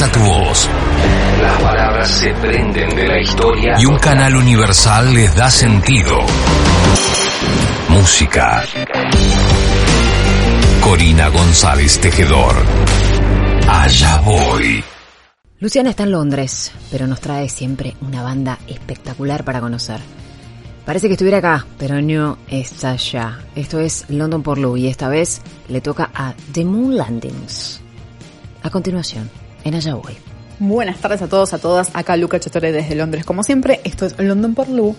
expresa tu voz. Las palabras se prenden de la historia. Y un canal universal les da sentido. Música. Corina González Tejedor. Allá voy. Luciana está en Londres, pero nos trae siempre una banda espectacular para conocer. Parece que estuviera acá, pero no está allá. Esto es London por Lou y esta vez le toca a The Moon Landings. A continuación, en voy. Buenas tardes a todos, a todas. Acá Luca Chotore desde Londres, como siempre. Esto es London por Lou.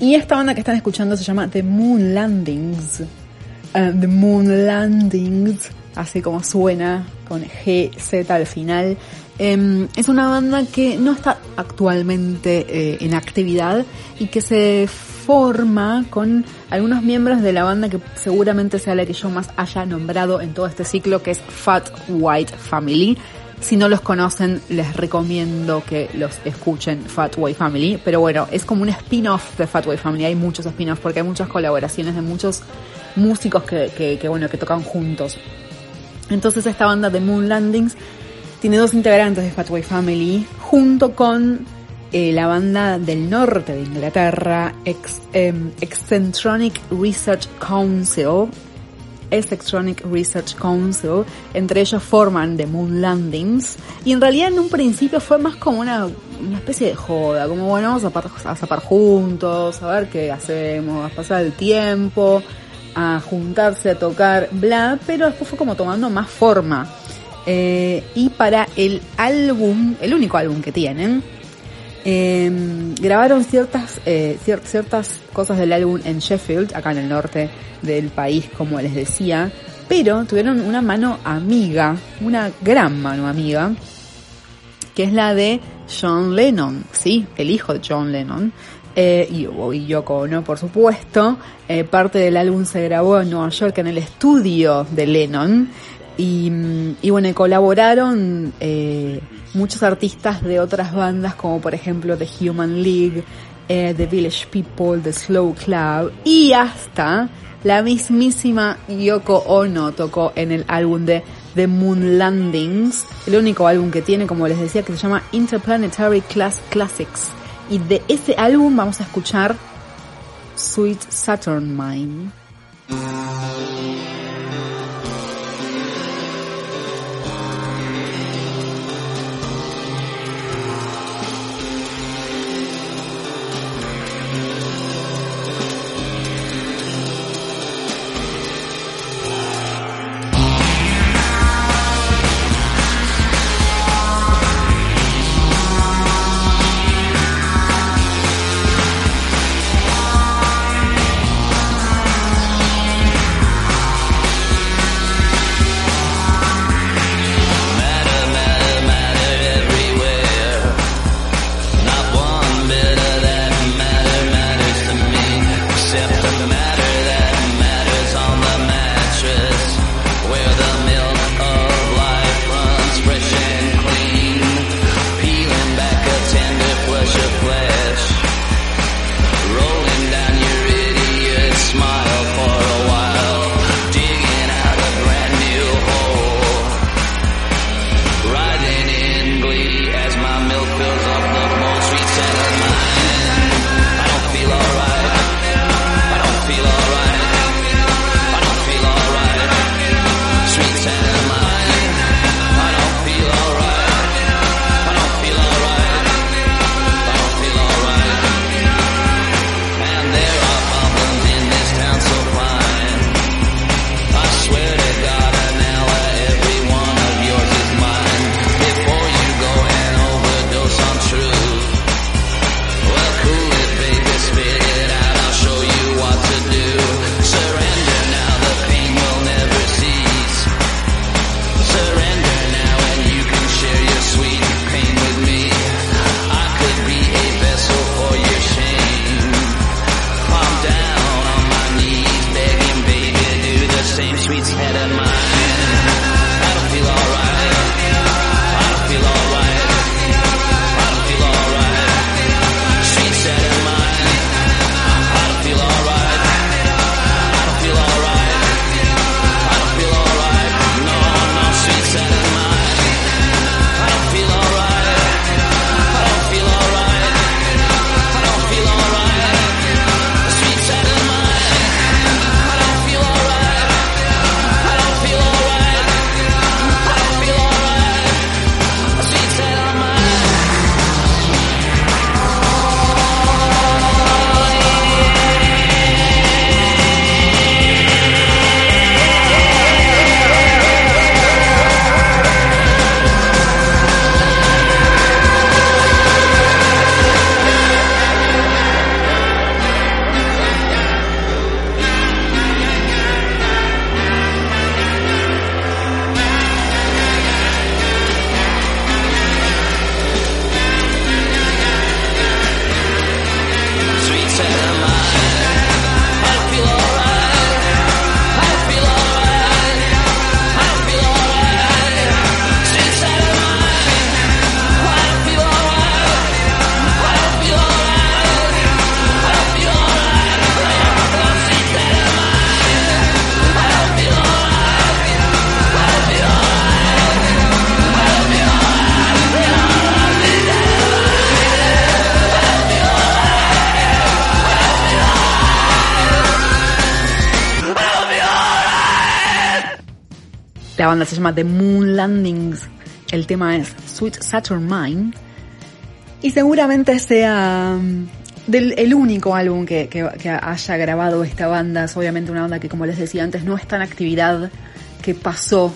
Y esta banda que están escuchando se llama The Moon Landings. Uh, The Moon Landings, así como suena, con GZ al final. Eh, es una banda que no está actualmente eh, en actividad y que se forma con algunos miembros de la banda que seguramente sea la que yo más haya nombrado en todo este ciclo, que es Fat White Family. Si no los conocen, les recomiendo que los escuchen Fat White Family. Pero bueno, es como un spin-off de Fat White Family. Hay muchos spin-offs porque hay muchas colaboraciones de muchos músicos que, bueno, que tocan juntos. Entonces esta banda de Moon Landings tiene dos integrantes de Fat White Family junto con eh, la banda del norte de Inglaterra, Ex, eh, Eccentronic Research Council. Eccentronic Research Council, entre ellos forman The Moon Landings, y en realidad en un principio fue más como una, una especie de joda, como bueno, vamos a zapar, a zapar juntos, a ver qué hacemos, a pasar el tiempo, a juntarse, a tocar, bla, pero después fue como tomando más forma. Eh, y para el álbum, el único álbum que tienen, eh, grabaron ciertas, eh, cier ciertas cosas del álbum en Sheffield, acá en el norte del país, como les decía, pero tuvieron una mano amiga, una gran mano amiga, que es la de John Lennon, sí, el hijo de John Lennon. Eh, y, y Yoko Ono, por supuesto. Eh, parte del álbum se grabó en Nueva York en el estudio de Lennon. Y, bueno, colaboraron eh, muchos artistas de otras bandas, como por ejemplo The Human League, eh, The Village People, The Slow Club, y hasta la mismísima Yoko Ono tocó en el álbum de The Moon Landings, el único álbum que tiene, como les decía, que se llama Interplanetary Class Classics. Y de ese álbum vamos a escuchar Sweet Saturn Mine. Banda se llama The Moon Landings. El tema es Sweet Saturn Mine. Y seguramente sea del, el único álbum que, haya grabado esta banda. Es obviamente una banda que, como les decía antes, no está en actividad, que pasó.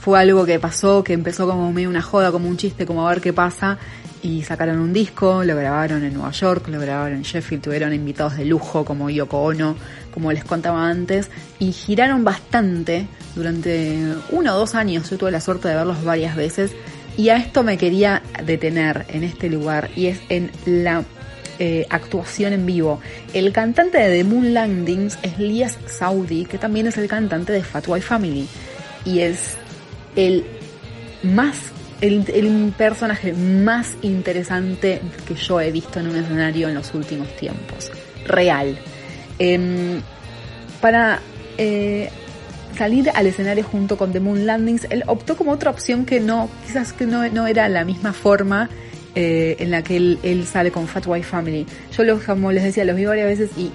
Fue algo que pasó, que empezó como medio una joda, como un chiste, como a ver qué pasa. Y sacaron un disco, lo grabaron en Nueva York, lo grabaron en Sheffield, tuvieron invitados de lujo como Yoko Ono, como les contaba antes, y giraron bastante durante uno o dos años. Yo tuve la suerte de verlos varias veces y a esto me quería detener en este lugar y es en la eh, actuación en vivo. El cantante de The Moon Landings es Lias Saudi, que también es el cantante de Fat White Family y es el más el, personaje más interesante que yo he visto en un escenario en los últimos tiempos. Real. Eh, para eh, salir al escenario junto con The Moon Landings, él optó como otra opción que no, quizás que no, no era la misma forma eh, en la que él, él, sale con Fat White Family. Yo los, como les decía, los vi varias veces y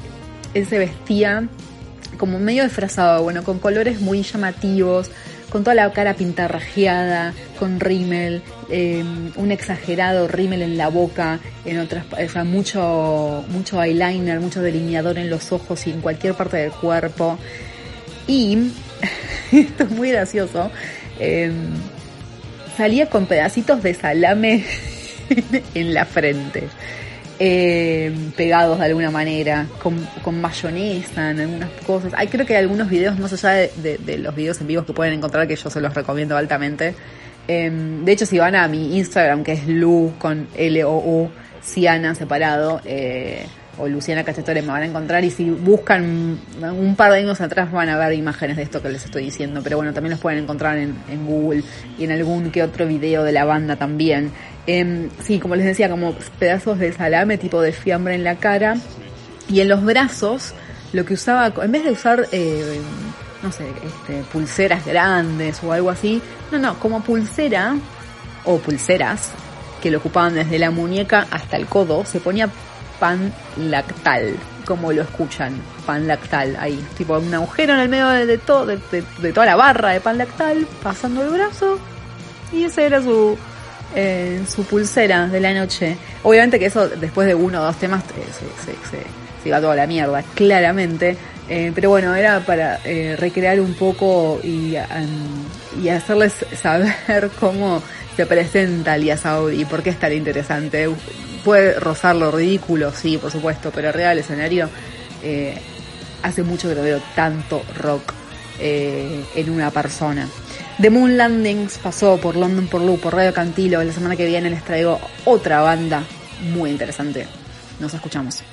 él se vestía como medio disfrazado, bueno, con colores muy llamativos, con toda la cara pintarrajeada, con rímel, eh, un exagerado rímel en la boca, en otras, o sea, mucho, mucho eyeliner, mucho delineador en los ojos y en cualquier parte del cuerpo. Y esto es muy gracioso. Eh, salía con pedacitos de salame en la frente. Eh, pegados de alguna manera, con, mayonesa en algunas cosas. Hay creo que hay algunos videos, más allá de, los videos en vivos que pueden encontrar, que yo se los recomiendo altamente. Eh, de hecho, si van a mi Instagram, que es Lu con L-O-U, Ciana separado, eh, o Luciana Cachetore me van a encontrar y si buscan un par de años atrás van a ver imágenes de esto que les estoy diciendo, pero bueno, también los pueden encontrar en, Google y en algún que otro video de la banda también. Eh, sí, como les decía, como pedazos de salame tipo de fiambre en la cara y en los brazos lo que usaba, en vez de usar, eh, no sé, este, pulseras grandes o algo así, no, no, como pulsera o pulseras que lo ocupaban desde la muñeca hasta el codo, se ponía pan lactal, como lo escuchan, pan lactal, ahí, tipo un agujero en el medio de, todo, de, de, de, toda la barra de pan lactal, pasando el brazo, y ese era su, eh, su pulsera de la noche. Obviamente que eso después de uno o dos temas eh, se, se, se, se, iba toda la mierda, claramente. Eh, pero bueno, era para eh, recrear un poco y, um, y hacerles saber cómo se presenta Alias Audi y por qué es tan interesante puede rozar lo ridículo, sí, por supuesto, pero del escenario eh, hace mucho que no veo tanto rock eh, en una persona. The Moon Landings pasó por London por Loop, por Radio Cantilo. La semana que viene les traigo otra banda muy interesante. Nos escuchamos.